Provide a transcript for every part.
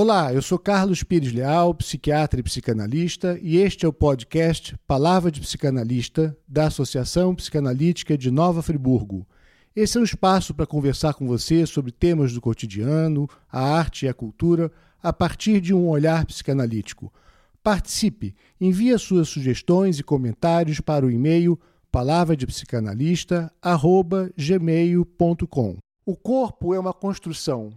Olá, eu sou Carlos Pires Leal, psiquiatra e psicanalista, e este é o podcast Palavra de Psicanalista da Associação Psicanalítica de Nova Friburgo. Esse é um espaço para conversar com você sobre temas do cotidiano, a arte e a cultura, a partir de um olhar psicanalítico. Participe, envie suas sugestões e comentários para o e-mail palavradepsicanalista@gmail.com. O corpo é uma construção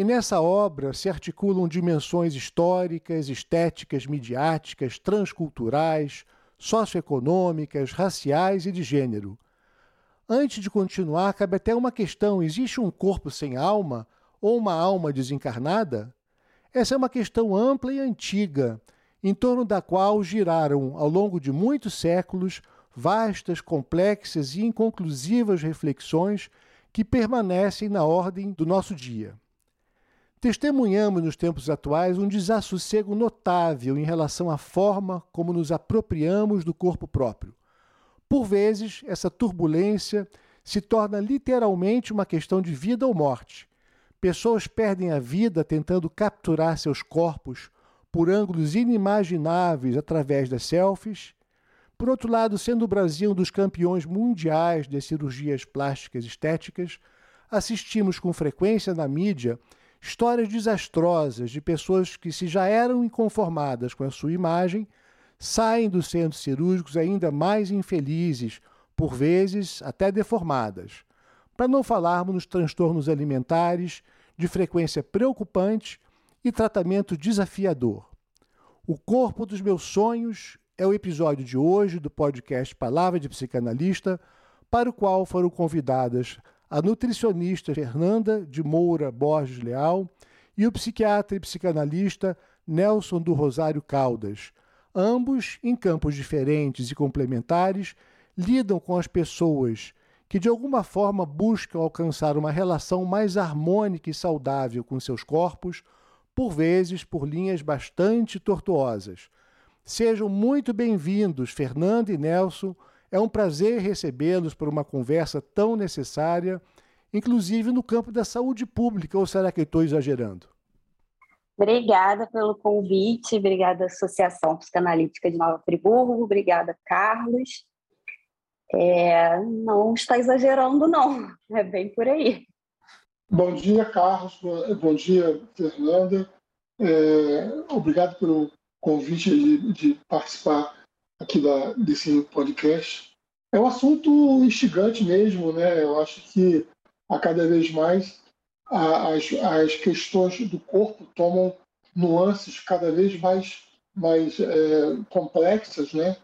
e nessa obra se articulam dimensões históricas, estéticas, midiáticas, transculturais, socioeconômicas, raciais e de gênero. Antes de continuar, cabe até uma questão: existe um corpo sem alma ou uma alma desencarnada? Essa é uma questão ampla e antiga, em torno da qual giraram, ao longo de muitos séculos, vastas, complexas e inconclusivas reflexões que permanecem na ordem do nosso dia. Testemunhamos nos tempos atuais um desassossego notável em relação à forma como nos apropriamos do corpo próprio. Por vezes, essa turbulência se torna literalmente uma questão de vida ou morte. Pessoas perdem a vida tentando capturar seus corpos por ângulos inimagináveis através das selfies. Por outro lado, sendo o Brasil um dos campeões mundiais de cirurgias plásticas estéticas, assistimos com frequência na mídia histórias desastrosas de pessoas que, se já eram inconformadas com a sua imagem, saem dos centros cirúrgicos ainda mais infelizes, por vezes até deformadas. Para não falarmos nos transtornos alimentares de frequência preocupante e tratamento desafiador. O corpo dos meus sonhos é o episódio de hoje do podcast Palavra de Psicanalista, para o qual foram convidadas a nutricionista Fernanda de Moura Borges Leal e o psiquiatra e psicanalista Nelson do Rosário Caldas. Ambos, em campos diferentes e complementares, lidam com as pessoas que de alguma forma buscam alcançar uma relação mais harmônica e saudável com seus corpos, por vezes por linhas bastante tortuosas. Sejam muito bem-vindos, Fernanda e Nelson, é um prazer recebê-los por uma conversa tão necessária, inclusive no campo da saúde pública, ou será que estou exagerando? Obrigada pelo convite, obrigada Associação Psicanalítica de Nova Friburgo, obrigada Carlos. É, não está exagerando, não, é bem por aí. Bom dia, Carlos, bom dia, Fernanda. É, obrigado pelo convite de, de participar aqui da, desse podcast. É um assunto instigante mesmo, né? Eu acho que a cada vez mais a, as, as questões do corpo tomam nuances cada vez mais, mais é, complexas, né?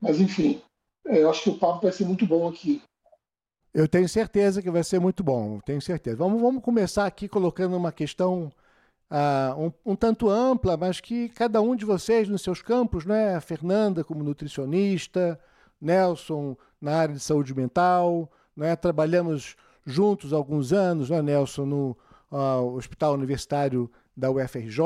Mas, enfim, é, eu acho que o papo vai ser muito bom aqui. Eu tenho certeza que vai ser muito bom, tenho certeza. Vamos, vamos começar aqui colocando uma questão uh, um, um, tanto ampla, mas que cada um de vocês nos seus campos, né? A Fernanda como nutricionista, Nelson na área de saúde mental, né? Trabalhamos juntos há alguns anos, né, Nelson, no uh, Hospital Universitário da UFRJ,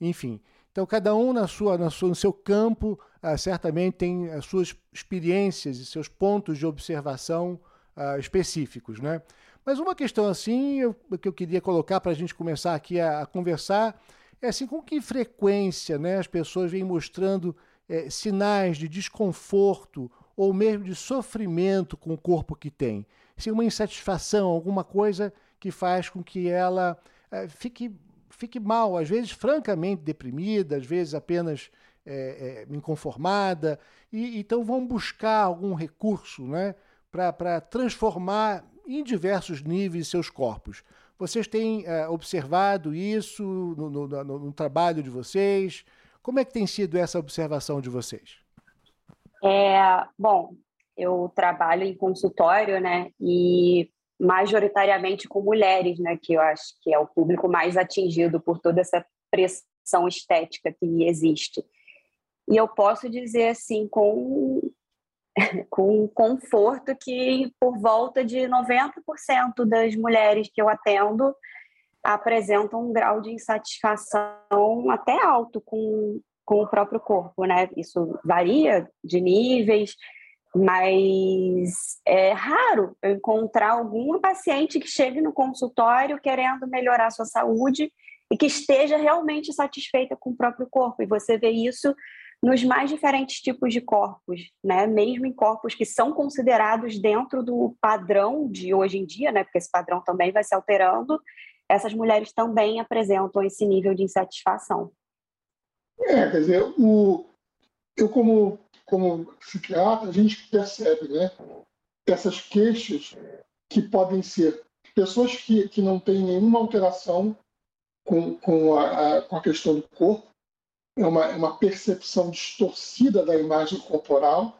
enfim. Então, cada um na sua, na sua, no seu campo, uh, certamente tem as suas experiências e seus pontos de observação uh, específicos, né? Mas uma questão assim eu, que eu queria colocar para a gente começar aqui a, a, conversar é assim com que frequência né, as pessoas vêm mostrando é, sinais de desconforto ou mesmo de sofrimento com o corpo que tem. Se uma insatisfação, alguma coisa que faz com que ela é, fique, fique mal, às vezes francamente deprimida, às vezes apenas é, é, inconformada, e então vão buscar algum recurso né, para transformar em diversos níveis seus corpos. Vocês têm é, observado isso no, no, no, no, trabalho de vocês? Como é que tem sido essa observação de vocês? É, bom, eu trabalho em consultório, né, e majoritariamente com mulheres, né, que eu acho que é o público mais atingido por toda essa pressão estética que existe. E eu posso dizer assim, com com conforto que por volta de 90% das mulheres que eu atendo apresentam um grau de insatisfação até alto com, com o próprio corpo, né? Isso varia de níveis, mas é raro eu encontrar alguma paciente que chegue no consultório querendo melhorar sua saúde e que esteja realmente satisfeita com o próprio corpo. E você vê isso nos mais diferentes tipos de corpos, né? Mesmo em corpos que são considerados dentro do padrão de hoje em dia, né? Porque esse padrão também vai se alterando, essas mulheres também apresentam esse nível de insatisfação. É, quer dizer, o, eu como, como psiquiatra, a gente percebe, né? Essas queixas que podem ser pessoas que, que não têm nenhuma alteração com, com, a, a, com a questão do corpo, é uma, é uma percepção distorcida da imagem corporal.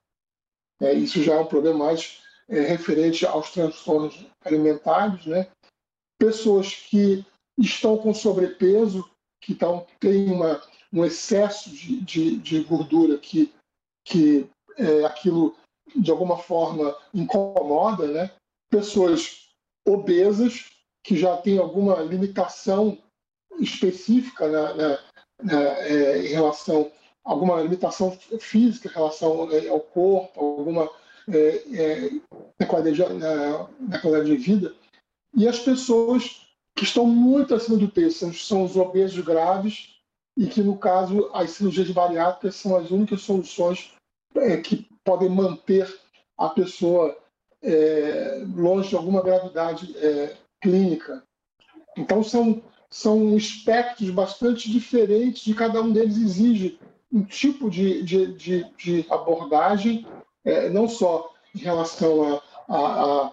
É, isso já é um problema mais é, referente aos transtornos alimentares. Né? Pessoas que estão com sobrepeso, que tão, têm uma, um excesso de, de, de gordura que, que é, aquilo de alguma forma incomoda, né? pessoas obesas que já têm alguma limitação específica na, na, na é, em relação a alguma limitação física em relação é, ao corpo, alguma é, é, na, qualidade, na, na, qualidade, de vida. E as pessoas que estão muito acima do peso são os obesos graves e que, no caso, as cirurgias bariátricas são as únicas soluções é, que podem manter a pessoa é, longe de alguma gravidade é, clínica. Então, são, são espectros bastante diferentes e cada um deles exige um tipo de, de, de, de abordagem, é, não só em relação à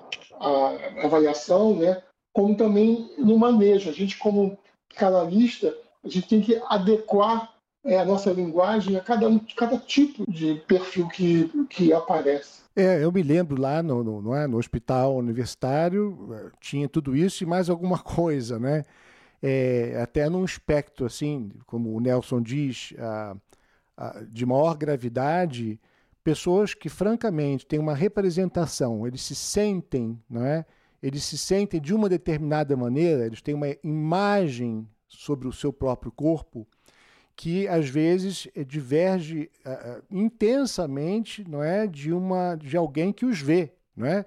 avaliação, né, como também no manejo. A gente, como canalista, a gente tem que adequar é, a nossa linguagem a cada, cada tipo de perfil que, que aparece. É, eu me lembro lá no, no, no, é, no hospital universitário, é, tinha tudo isso e mais alguma coisa, né? É, até num espectro, assim, como o Nelson diz, a, a, de maior gravidade, pessoas que, francamente, têm uma representação, eles se sentem, não é? Eles se sentem de uma determinada maneira, eles têm uma imagem sobre o seu próprio corpo que às vezes eh, diverge uh, intensamente, não é, de uma de alguém que os vê, não é,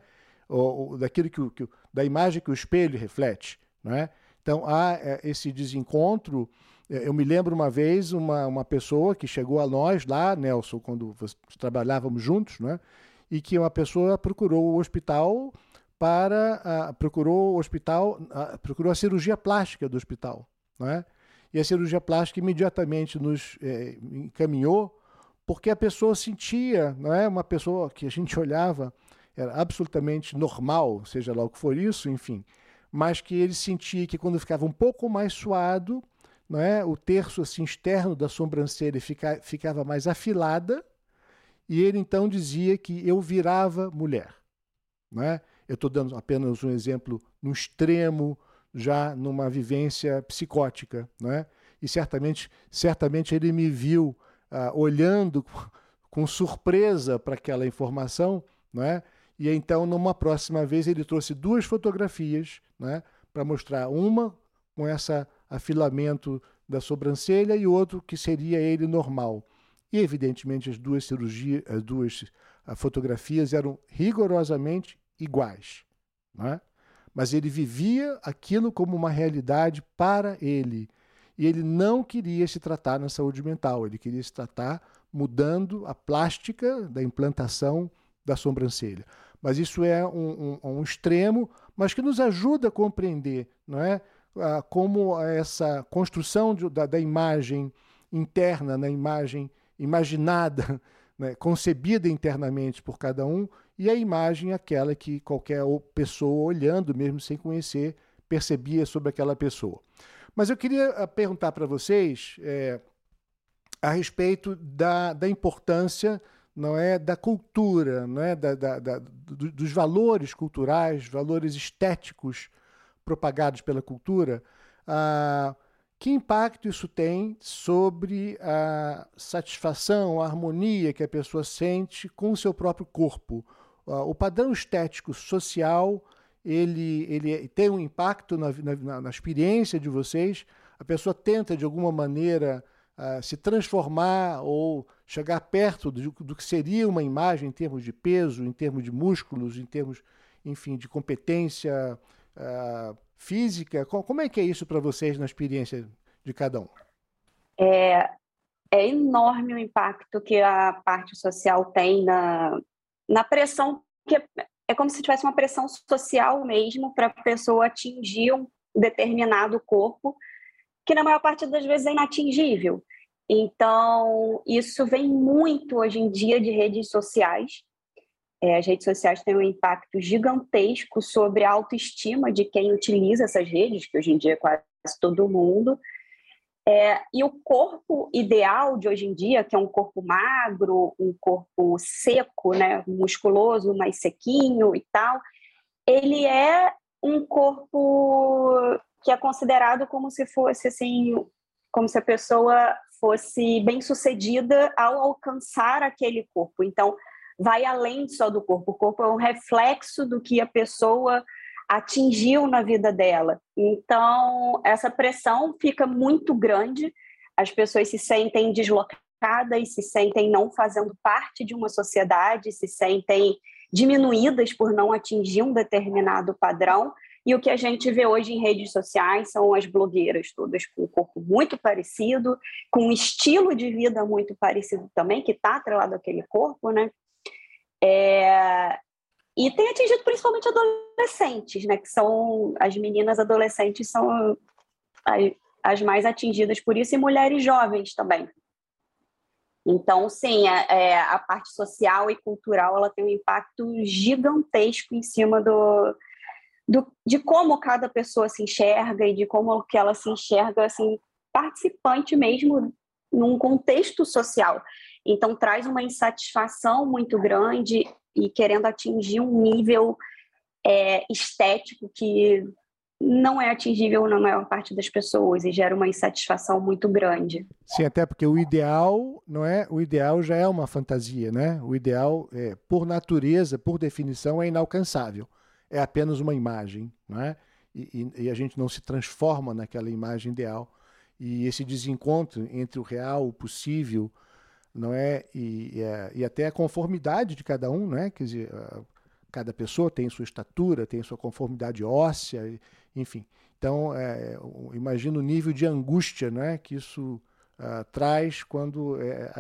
ou, ou daquilo que, que, da imagem que o espelho reflete, não é. Então há uh, esse desencontro. Eu me lembro uma vez uma, uma pessoa que chegou a nós lá, Nelson, quando trabalhávamos juntos, não é, e que uma pessoa procurou o hospital para uh, procurou o hospital procurou a cirurgia plástica do hospital, não é? E a cirurgia plástica imediatamente nos é, encaminhou, porque a pessoa sentia, não é uma pessoa que a gente olhava, era absolutamente normal, seja lá o que for isso, enfim, mas que ele sentia que quando ficava um pouco mais suado, não é, o terço assim, externo da sobrancelha fica, ficava mais afilada, e ele então dizia que eu virava mulher. Não é? Eu estou dando apenas um exemplo no extremo já numa vivência psicótica, né? E certamente, certamente ele me viu uh, olhando com surpresa para aquela informação, né? E então, numa próxima vez, ele trouxe duas fotografias, né? Para mostrar uma com esse afilamento da sobrancelha e outro que seria ele normal. E evidentemente as duas cirurgias, as duas ah, fotografias eram rigorosamente iguais, né? mas ele vivia aquilo como uma realidade para ele. E ele não queria se tratar na saúde mental, ele queria se tratar mudando a plástica da implantação da sobrancelha. Mas isso é um, um, um extremo, mas que nos ajuda a compreender não é? Ah, como essa construção de, da, da, imagem interna, na imagem imaginada, né? concebida internamente por cada um, e a imagem aquela que qualquer pessoa olhando, mesmo sem conhecer, percebia sobre aquela pessoa. Mas eu queria ah, perguntar para vocês é, a respeito da, da importância não é da cultura, não é da, da, da do, dos valores culturais, valores estéticos propagados pela cultura. Ah, que impacto isso tem sobre a satisfação, a harmonia que a pessoa sente com o seu próprio corpo? o padrão estético social ele, ele tem um impacto na, na, na experiência de vocês. A pessoa tenta, de alguma maneira, uh, se transformar ou chegar perto do, do, que seria uma imagem em termos de peso, em termos de músculos, em termos, enfim, de competência uh, física. Como é que é isso para vocês na experiência de cada um? É, é enorme o impacto que a parte social tem na, na pressão, que é, é como se tivesse uma pressão social mesmo para a pessoa atingir um determinado corpo, que na maior parte das vezes é inatingível. Então, isso vem muito hoje em dia de redes sociais. É, as redes sociais têm um impacto gigantesco sobre a autoestima de quem utiliza essas redes, que hoje em dia é quase todo mundo. É, e o corpo ideal de hoje em dia, que é um corpo magro, um corpo seco, né, musculoso, mais sequinho e tal, ele é um corpo que é considerado como se fosse assim, como se a pessoa fosse bem sucedida ao alcançar aquele corpo. Então, vai além só do corpo. O corpo é um reflexo do que a pessoa atingiu na vida dela. Então, essa pressão fica muito grande, as pessoas se sentem deslocadas, se sentem não fazendo parte de uma sociedade, se sentem diminuídas por não atingir um determinado padrão. E o que a gente vê hoje em redes sociais são as blogueiras todas com um corpo muito parecido, com um estilo de vida muito parecido também, que está atrelado àquele corpo, né? É, e tem atingido principalmente adolescentes, né? Que são as meninas adolescentes são as, mais atingidas por isso e mulheres jovens também. Então, sim, a, é, é, a parte social e cultural ela tem um impacto gigantesco em cima do, do, de como cada pessoa se enxerga e de como que ela se enxerga assim participante mesmo num contexto social. Então traz uma insatisfação muito grande e querendo atingir um nível é, estético que não é atingível na maior parte das pessoas e gera uma insatisfação muito grande. Sim, até porque o ideal, não é? O ideal já é uma fantasia, né? O ideal, é, por natureza, por definição, é inalcançável. É apenas uma imagem, não é? E, e, e a gente não se transforma naquela imagem ideal. E esse desencontro entre o real, o possível, não é? E, e, e até a conformidade de cada um, não é? Quer dizer, cada pessoa tem sua estatura, tem sua conformidade óssea, enfim. Então, é, imagina o nível de angústia né, que isso uh, traz quando é,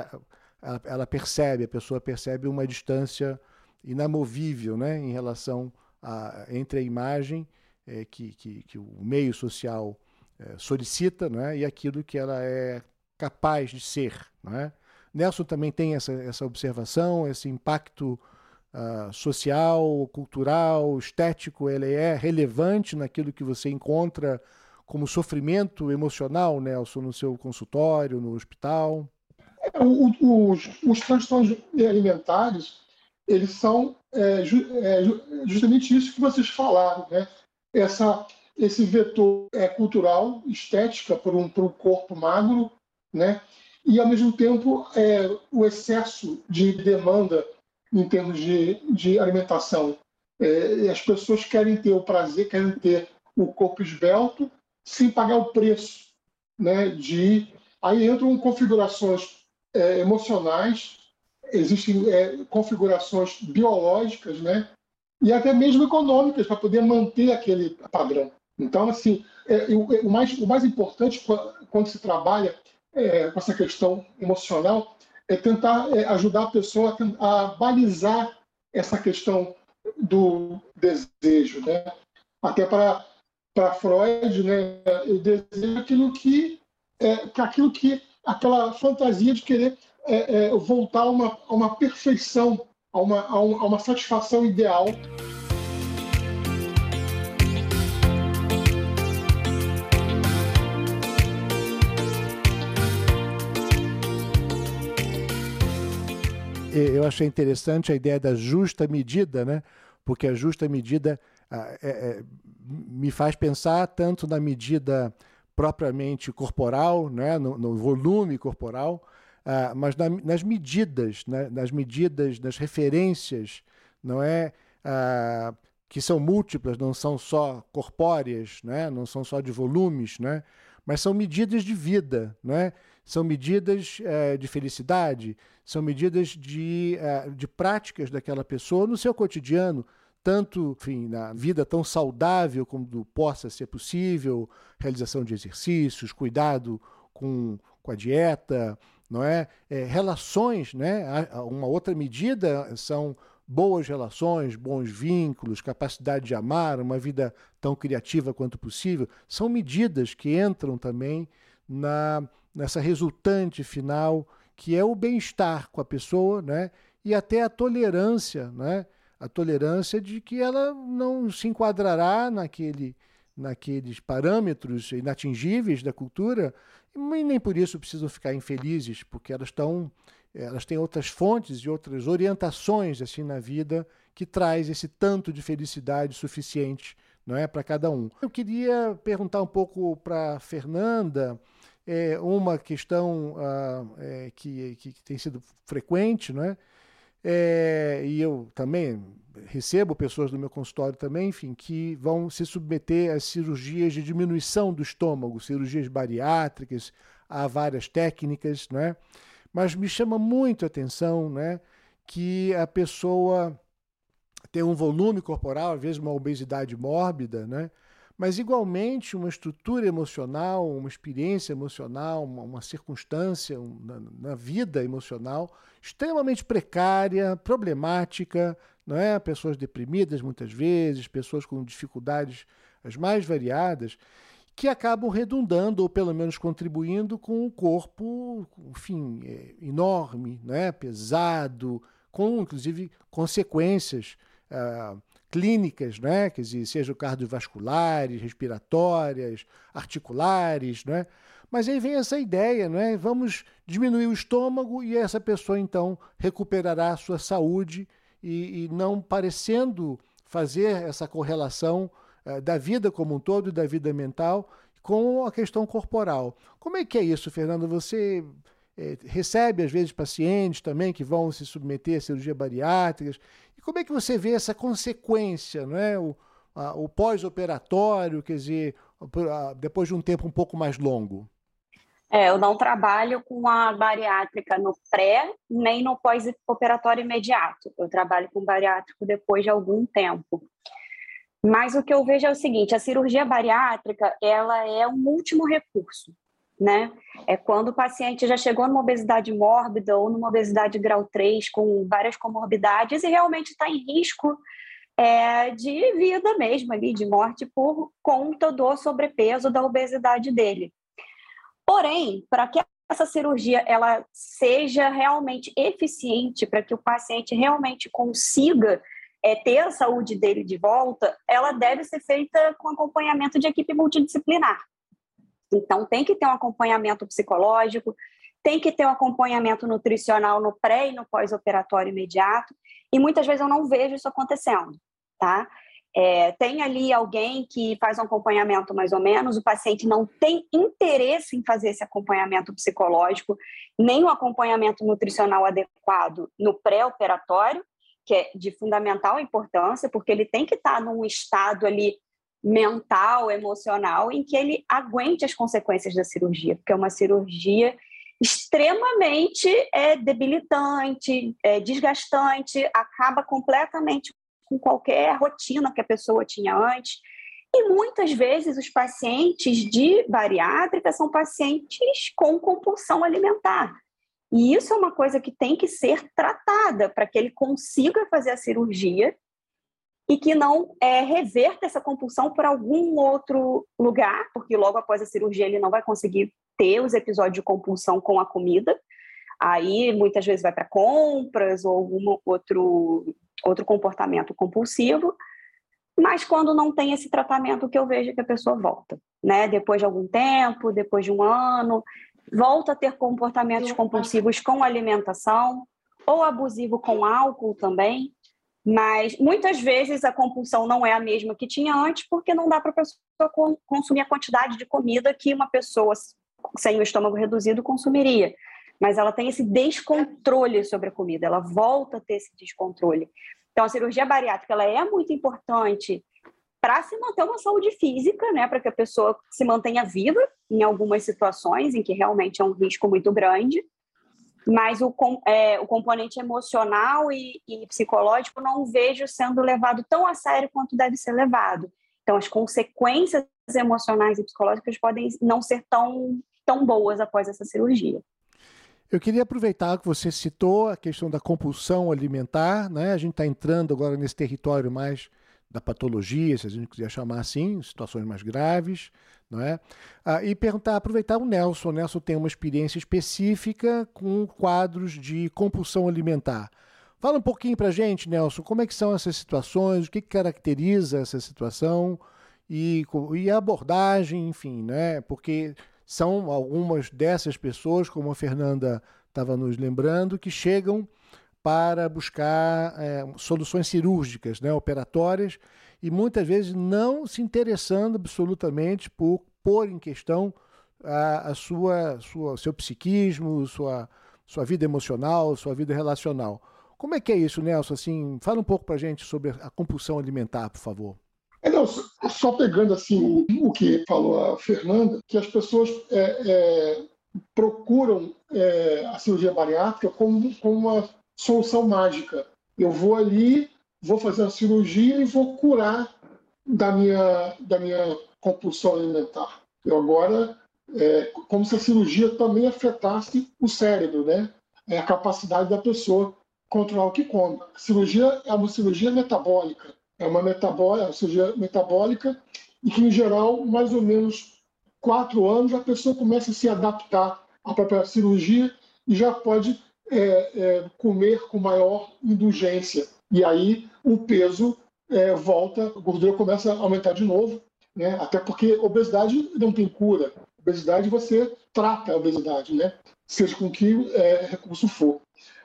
ela, ela, percebe, a pessoa percebe uma distância inamovível né, em relação a, entre a imagem é, que, que, que, o meio social é, solicita né, e aquilo que ela é capaz de ser. Né? Nelson também tem essa, essa observação, esse impacto uh, social, cultural, estético, ele é relevante naquilo que você encontra como sofrimento emocional, Nelson, no seu consultório, no hospital? É, os, os transtornos alimentares, eles são é, é, justamente isso que vocês falaram, né? Essa, esse vetor é, cultural, estética, por um, um corpo magro, né? e, ao mesmo tempo, é, o excesso de demanda em termos de, de alimentação. É, as pessoas querem ter o prazer, querem ter o corpo esbelto, sem pagar o preço. Né, de Aí entram configurações é, emocionais, existem é, configurações biológicas, né, e até mesmo econômicas, para poder manter aquele padrão. Então, assim, é, o, o, mais, o mais importante quando se trabalha é, com essa questão emocional é tentar é, ajudar a pessoa a, a, balizar essa questão do desejo, né? Até para para Freud, né, o desejo aquilo que é aquilo que aquela fantasia de querer é, é, voltar a uma, a uma perfeição, a uma, a uma satisfação ideal. eu achei interessante a ideia da justa medida, né? porque a justa medida é, é, me faz pensar tanto na medida propriamente corporal, né? no, no volume corporal, uh, mas na, nas medidas, né? nas medidas, nas referências, não é? Uh, que são múltiplas, não são só corpóreas, né? não são só de volumes, né? mas são medidas de vida, né? são medidas é, de felicidade, são medidas de, é, de práticas daquela pessoa no seu cotidiano, tanto enfim, na vida tão saudável como possa ser possível, realização de exercícios, cuidado com, com a dieta, não é? é relações, né? Uma outra medida são boas relações, bons vínculos, capacidade de amar, uma vida tão criativa quanto possível, são medidas que entram também na, nessa resultante final, que é o bem-estar com a pessoa, né? e até a tolerância, né? a tolerância de que ela não se enquadrará naquele, naqueles parâmetros inatingíveis da cultura, e nem por isso precisam ficar infelizes, porque elas estão elas têm outras fontes e outras orientações assim na vida que traz esse tanto de felicidade suficiente não é para cada um. Eu queria perguntar um pouco para Fernanda é, uma questão ah, é, que, que, tem sido frequente, não é? É? E eu também recebo pessoas do meu consultório também, enfim, que vão se submeter a cirurgias de diminuição do estômago, cirurgias bariátricas, há várias técnicas, não é? Mas me chama muito a atenção né, que a pessoa tem um volume corporal, às vezes uma obesidade mórbida, né? Mas igualmente uma estrutura emocional, uma experiência emocional, uma, uma circunstância um, na, na, vida emocional extremamente precária, problemática, não é? Pessoas deprimidas muitas vezes, pessoas com dificuldades as mais variadas que acabam redundando, ou pelo menos contribuindo com o corpo, enfim, é, enorme, né? pesado, com inclusive consequências ah, clínicas, né? quer dizer, sejam cardiovasculares, respiratórias, articulares, né? Mas aí vem essa ideia, né? Vamos diminuir o estômago e essa pessoa então recuperará a sua saúde e, e não parecendo fazer essa correlação eh, da vida como um todo e da vida mental com a questão corporal. Como é que é isso, Fernando? Você é, recebe, às vezes, pacientes também que vão se submeter a cirurgia bariátricas. E como é que você vê essa consequência, não é? o, o pós-operatório, quer dizer, depois de um tempo um pouco mais longo? É, eu não trabalho com a bariátrica no pré nem no pós-operatório imediato. Eu trabalho com bariátrico depois de algum tempo. Mas o que eu vejo é o seguinte: a cirurgia bariátrica ela é um último recurso, né? É quando o paciente já chegou numa obesidade mórbida ou numa obesidade grau 3 com várias comorbidades e realmente está em risco é, de vida mesmo ali, de morte por conta do sobrepeso da obesidade dele. Porém, para que essa cirurgia ela seja realmente eficiente, para que o paciente realmente consiga é, ter a saúde dele de volta, ela deve ser feita com acompanhamento de equipe multidisciplinar. Então, tem que ter um acompanhamento psicológico, tem que ter um acompanhamento nutricional no pré e no pós-operatório imediato, e muitas vezes eu não vejo isso acontecendo, tá? É, tem ali alguém que faz um acompanhamento mais ou menos, o paciente não tem interesse em fazer esse acompanhamento psicológico, nem o acompanhamento nutricional adequado no pré-operatório, que é de fundamental importância, porque ele tem que estar num estado ali mental, emocional, em que ele aguente as consequências da cirurgia, porque é uma cirurgia extremamente é, debilitante, é, desgastante, acaba completamente com qualquer rotina que a pessoa tinha antes. E muitas vezes os pacientes de bariátrica são pacientes com compulsão alimentar. E isso é uma coisa que tem que ser tratada para que ele consiga fazer a cirurgia e que não é, reverta essa compulsão para algum outro lugar, porque logo após a cirurgia ele não vai conseguir ter os episódios de compulsão com a comida. Aí muitas vezes vai para compras ou algum outro, outro comportamento compulsivo. Mas quando não tem esse tratamento, o que eu vejo é que a pessoa volta, né? Depois de algum tempo, depois de um ano, volta a ter comportamentos compulsivos com alimentação ou abusivo com álcool também. Mas muitas vezes a compulsão não é a mesma que tinha antes, porque não dá para a pessoa consumir a quantidade de comida que uma pessoa sem o estômago reduzido consumiria. Mas ela tem esse descontrole sobre a comida, ela volta a ter esse descontrole. Então, a cirurgia bariátrica ela é muito importante para se manter uma saúde física, né, para que a pessoa se mantenha viva em algumas situações em que realmente é um risco muito grande, mas o, é, o componente emocional e, e psicológico não vejo sendo levado tão a sério quanto deve ser levado. Então, as consequências emocionais e psicológicas podem não ser tão, tão boas após essa cirurgia. Eu queria aproveitar que você citou a questão da compulsão alimentar, né? A gente está entrando agora nesse território mais da patologia, se a gente quiser chamar assim, situações mais graves, não é? Ah, e perguntar, aproveitar o Nelson. O Nelson tem uma experiência específica com quadros de compulsão alimentar. Fala um pouquinho para gente, Nelson, como é que são essas situações, o que, caracteriza essa situação e, e a abordagem, enfim, né? Porque são algumas dessas pessoas, como a Fernanda estava nos lembrando, que chegam para buscar é, soluções cirúrgicas, né, operatórias, e muitas vezes não se interessando absolutamente por pôr em questão a, a sua, sua, seu psiquismo, sua, sua vida emocional, sua vida relacional. Como é que é isso, Nelson? Assim, fala um pouco para a gente sobre a compulsão alimentar, por favor. É, não, só pegando assim o, que falou a Fernanda, que as pessoas é, é, procuram é, a cirurgia bariátrica como, como uma solução mágica. Eu vou ali, vou fazer a cirurgia e vou curar da minha, da minha compulsão alimentar. Eu agora, é, como se a cirurgia também afetasse o cérebro, né? É a capacidade da pessoa controlar o que come. A cirurgia é uma cirurgia metabólica é uma metabólica, é cirurgia metabólica, e que, em geral, mais ou menos quatro anos, a pessoa começa a se adaptar à própria cirurgia e já pode é, é, comer com maior indulgência. E aí o peso é, volta, a gordura começa a aumentar de novo, né? até porque obesidade não tem cura. Obesidade você trata a obesidade, né? seja com que é, recurso for.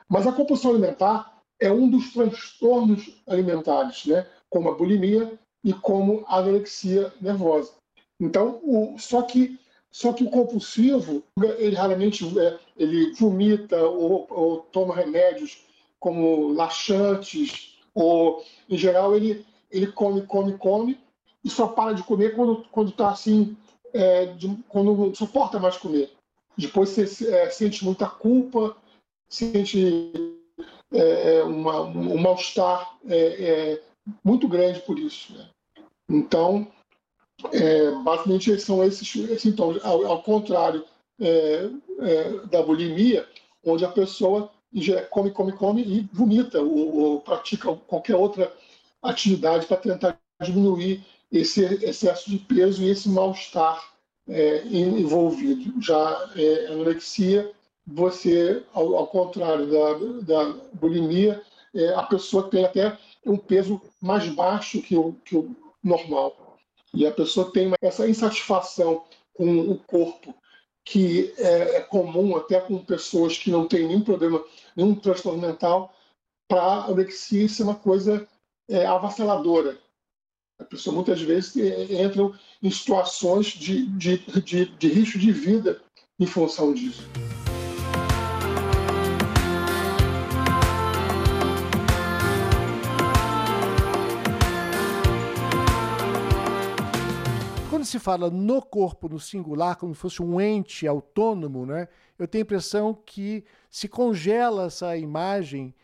Mas a compulsão alimentar é um dos transtornos alimentares, né? como a bulimia e como a anorexia nervosa. Então, o, só que só que o compulsivo, ele raramente é, ele vomita ou, ou, toma remédios como laxantes, ou em geral ele, ele come, come, come e só para de comer quando quando está assim, é, de, quando não suporta mais comer. Depois você é, sente muita culpa, sente é, é uma, um mal-estar é muito grande por isso. Né? Então, é, basicamente, são esses sintomas. Ao, ao contrário é, é, da bulimia, onde a pessoa come, come, come e vomita ou, ou pratica qualquer outra atividade para tentar diminuir esse excesso de peso e esse mal-estar é, envolvido. Já é, anorexia, você, ao, ao contrário da, da bulimia, é, a pessoa tem até um peso mais baixo que o, que o normal. E a pessoa tem essa insatisfação com o corpo, que é, é comum até com pessoas que não têm nenhum problema, nenhum transtorno mental, para a anorexia ser uma coisa é, avassaladora. A pessoa muitas vezes é, entra em situações de, de, de, de risco de vida em função disso. Se fala no corpo, no singular, como se fosse um ente autônomo, né, eu tenho a impressão que se congela essa imagem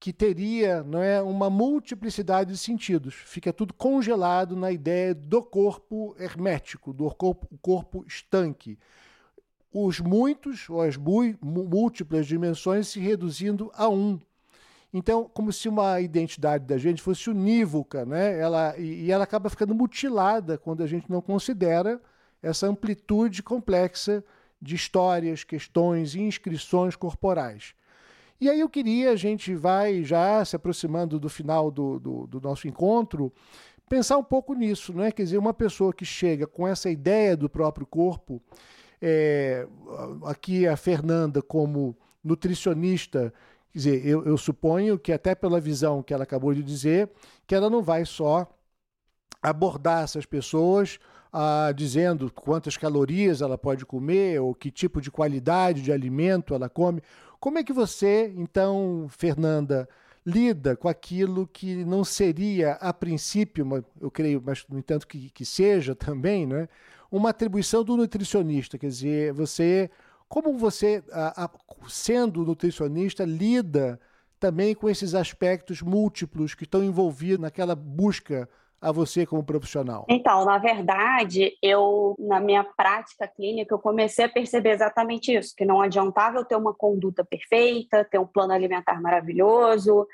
que teria não é, uma multiplicidade de sentidos. Fica tudo congelado na ideia do corpo hermético, do corpo, corpo estanque. Os muitos, ou as múltiplas dimensões se reduzindo a um. Então, como se uma identidade da gente fosse unívoca, né? Ela, e, e ela acaba ficando mutilada quando a gente não considera essa amplitude complexa de histórias, questões e inscrições corporais. E aí eu queria, a gente vai já se aproximando do final do, do, do, nosso encontro, pensar um pouco nisso, não é? Quer dizer, uma pessoa que chega com essa ideia do próprio corpo, é, aqui a Fernanda como nutricionista Quer dizer, eu, eu suponho que, até pela visão que ela acabou de dizer, que ela não vai só abordar essas pessoas ah, dizendo quantas calorias ela pode comer ou que tipo de qualidade de alimento ela come. Como é que você, então, Fernanda, lida com aquilo que não seria, a princípio, eu creio, mas no entanto que, que seja também, né, uma atribuição do nutricionista? Quer dizer, você Como você, sendo nutricionista, lida também com esses aspectos múltiplos que estão envolvidos naquela busca a você como profissional? Então, na verdade, eu, na minha prática clínica, eu comecei a perceber exatamente isso, que não adiantava eu ter uma conduta perfeita, ter um plano alimentar maravilhoso,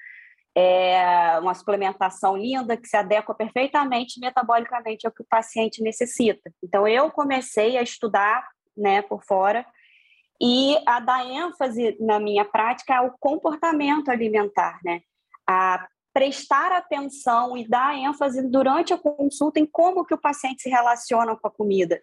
é, uma suplementação linda que se adequa perfeitamente metabolicamente ao que o paciente necessita. Então, eu comecei a estudar né, por fora e a dar ênfase na minha prática ao comportamento alimentar, né? A prestar atenção e dar ênfase durante a consulta em como que o paciente se relaciona com a comida.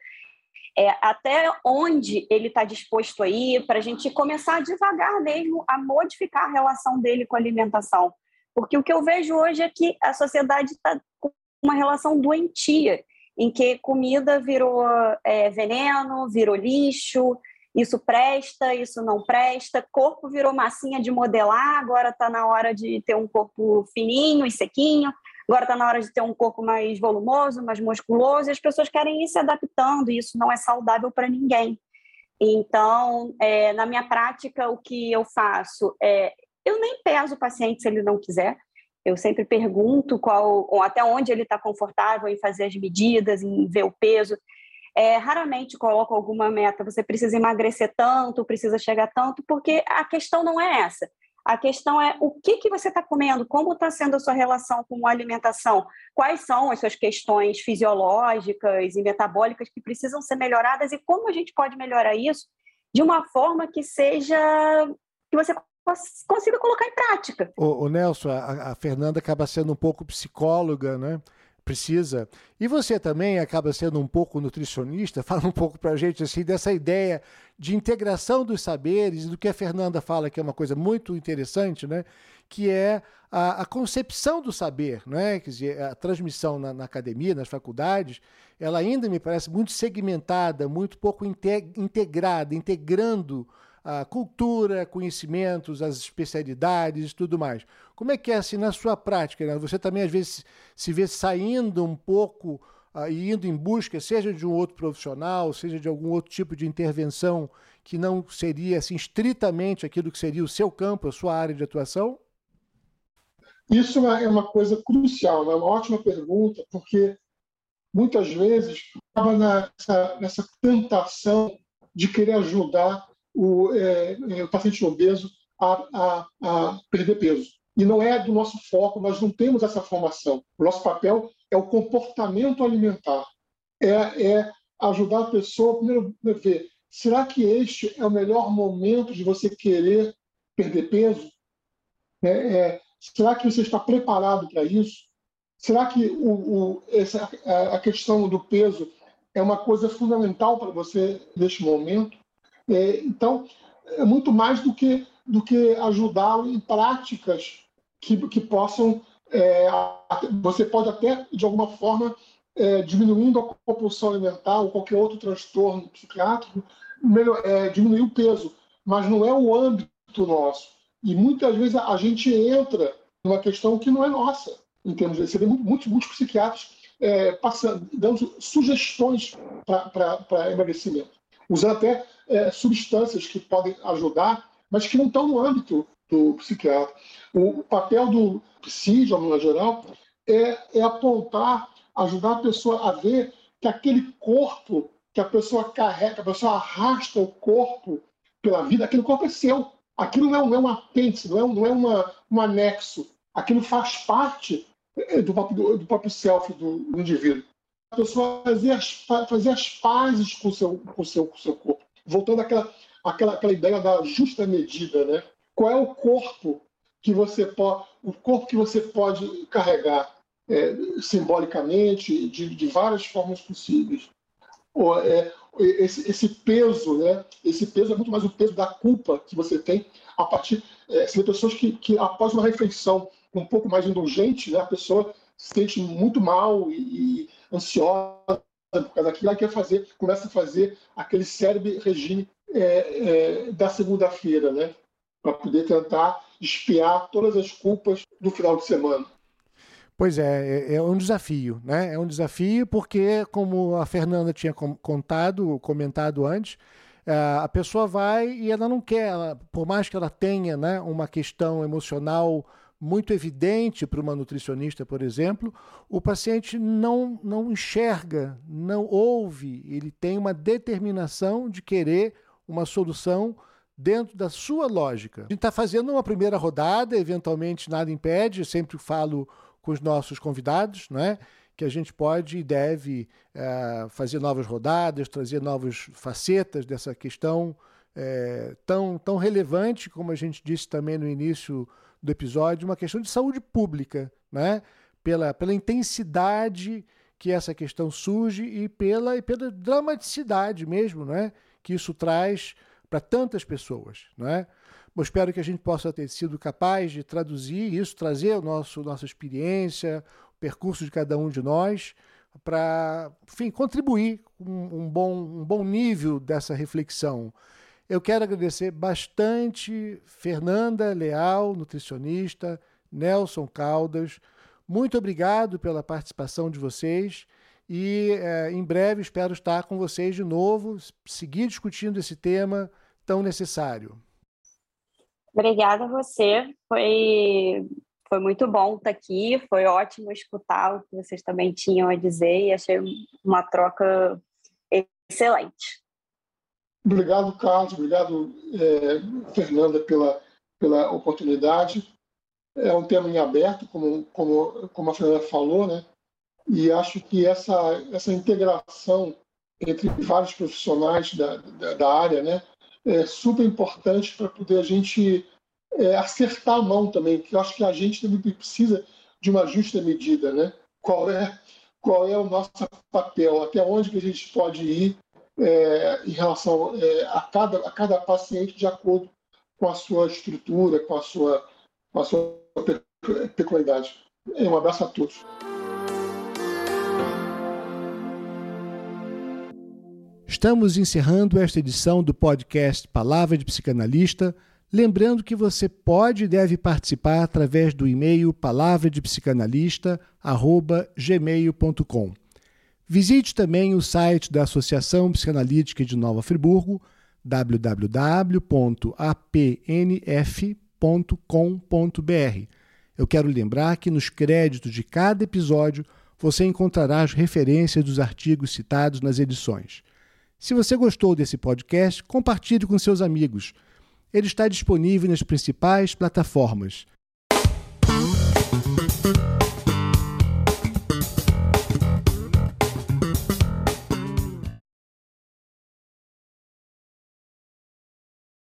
É, até onde ele está disposto a ir, para a gente começar devagar mesmo a modificar a relação dele com a alimentação. Porque o que eu vejo hoje é que a sociedade está com uma relação doentia, em que comida virou é, veneno, virou lixo, isso presta, isso não presta, corpo virou massinha de modelar, agora está na hora de ter um corpo fininho e sequinho, agora está na hora de ter um corpo mais volumoso, mais musculoso, e as pessoas querem ir se adaptando, e isso não é saudável para ninguém. Então, é, na minha prática, o que eu faço é, eu nem peso o paciente se ele não quiser, eu sempre pergunto qual, até onde ele está confortável em fazer as medidas, em ver o peso. É, raramente coloco alguma meta, você precisa emagrecer tanto, precisa chegar tanto, porque a questão não é essa. A questão é o que, que você está comendo, como está sendo a sua relação com a alimentação, quais são as suas questões fisiológicas e metabólicas que precisam ser melhoradas e como a gente pode melhorar isso de uma forma que seja que você consiga colocar em prática. O, o Nelson, a, a, Fernanda acaba sendo um pouco psicóloga, né? Precisa. E você também acaba sendo um pouco nutricionista. Fala um pouco para a gente assim dessa ideia de integração dos saberes, do que a Fernanda fala, que é uma coisa muito interessante, né? Que é a, a concepção do saber, né? Quer dizer, a transmissão na, na, academia, nas faculdades, ela ainda me parece muito segmentada, muito pouco integrada, integrando a cultura, conhecimentos, as especialidades e tudo mais. Como é que é assim na sua prática? Né? Você também às vezes se vê saindo um pouco uh, e indo em busca, seja de um outro profissional, seja de algum outro tipo de intervenção que não seria assim estritamente aquilo que seria o seu campo, a sua área de atuação? Isso é uma é coisa crucial, é uma ótima pergunta, porque muitas vezes estava nessa, nessa tentação de querer ajudar o, é, é, o paciente obeso a, a, a perder peso. E não é do nosso foco, nós não temos essa formação. O nosso papel é o comportamento alimentar. É, é ajudar a pessoa, primeiro, ver, será que este é o melhor momento de você querer perder peso? É, é, será que você está preparado para isso? Será que o, o, essa, a questão do peso é uma coisa fundamental para você neste momento? É, então, é muito mais do que, do que ajudá-lo em práticas que, que possam. É, você pode até, de alguma forma, é, diminuindo a compulsão alimentar ou qualquer outro transtorno psiquiátrico, melhor, é, diminuir o peso, mas não é o âmbito nosso. E muitas vezes a gente entra numa questão que não é nossa, em termos de. Você vê muitos, muitos psiquiatras é, passando, dando sugestões para emagrecimento, usando até é, substâncias que podem ajudar, mas que não estão no âmbito do psiquiatra. O papel do psi, de uma geral, é, é apontar, ajudar a pessoa a ver que aquele corpo que a pessoa carrega, a pessoa arrasta o corpo pela vida, aquele corpo é seu. Aquilo não é, não é um apêndice, não é, não é uma, um anexo. Aquilo faz parte é, do, do, do próprio self do, do, indivíduo. A pessoa fazer as, fazer as pazes com o seu, com o seu, com o seu corpo voltando àquela, àquela, àquela ideia da justa medida, né? Qual é o corpo que você pode, o corpo que você pode carregar é, simbolicamente de, de, várias formas possíveis. Ou, é, esse, esse, peso, né? Esse peso é muito mais o peso da culpa que você tem a partir. É, pessoas que, que após uma refeição um pouco mais indulgente, né? A pessoa se sente muito mal e, e ansiosa por causa daquilo, ela quer fazer, começa a fazer aquele cérebro regime é, é, da segunda-feira, né? Para poder tentar espiar todas as culpas do final de semana. Pois é, é, é um desafio, né? É um desafio porque, como a Fernanda tinha contado, comentado antes, É, a pessoa vai e ela não quer, ela, por mais que ela tenha né, uma questão emocional muito evidente para uma nutricionista, por exemplo, o paciente não, não enxerga, não ouve, ele tem uma determinação de querer uma solução dentro da sua lógica. A gente está fazendo uma primeira rodada, eventualmente nada impede, sempre falo com os nossos convidados, não é? que a gente pode e deve é, fazer novas rodadas, trazer novas facetas dessa questão é, tão, tão relevante, como a gente disse também no início do episódio, uma questão de saúde pública, né? pela, pela intensidade que essa questão surge e pela, e pela dramaticidade mesmo né? que isso traz para tantas pessoas. Né? Eu espero que a gente possa ter sido capaz de traduzir isso, trazer o nosso, nossa experiência, o percurso de cada um de nós, para, enfim, contribuir com um bom, um bom nível dessa reflexão. Eu quero agradecer bastante Fernanda Leal, nutricionista, Nelson Caldas. Muito obrigado pela participação de vocês e é, em breve espero estar com vocês de novo, seguir discutindo esse tema tão necessário. Obrigada a você. Foi, foi muito bom estar aqui, foi ótimo escutar o que vocês também tinham a dizer e achei uma troca excelente. Obrigado, Carlos. Obrigado, é, Fernanda, pela, pela oportunidade. É um tema em aberto, como, como, como a Fernanda falou, né? E acho que essa, essa integração entre vários profissionais da, da, da área, né? É super importante para poder a gente é, acertar a mão também, que eu acho que a gente também precisa de uma justa medida, né? Qual é, qual é o nosso papel, até onde que a gente pode ir é, em relação é, a, cada, a cada paciente de acordo com a sua estrutura, com a sua, com a sua peculiaridade. Um abraço a todos. Estamos encerrando esta edição do podcast Palavra de Psicanalista. Lembrando que você pode e deve participar através do e-mail palavradepsicanalista.gmail.com. Visite também o site da Associação Psicanalítica de Nova Friburgo, www.apnf.com.br. Eu quero lembrar que nos créditos de cada episódio você encontrará as referências dos artigos citados nas edições. Se você gostou desse podcast, compartilhe com seus amigos. Ele está disponível nas principais plataformas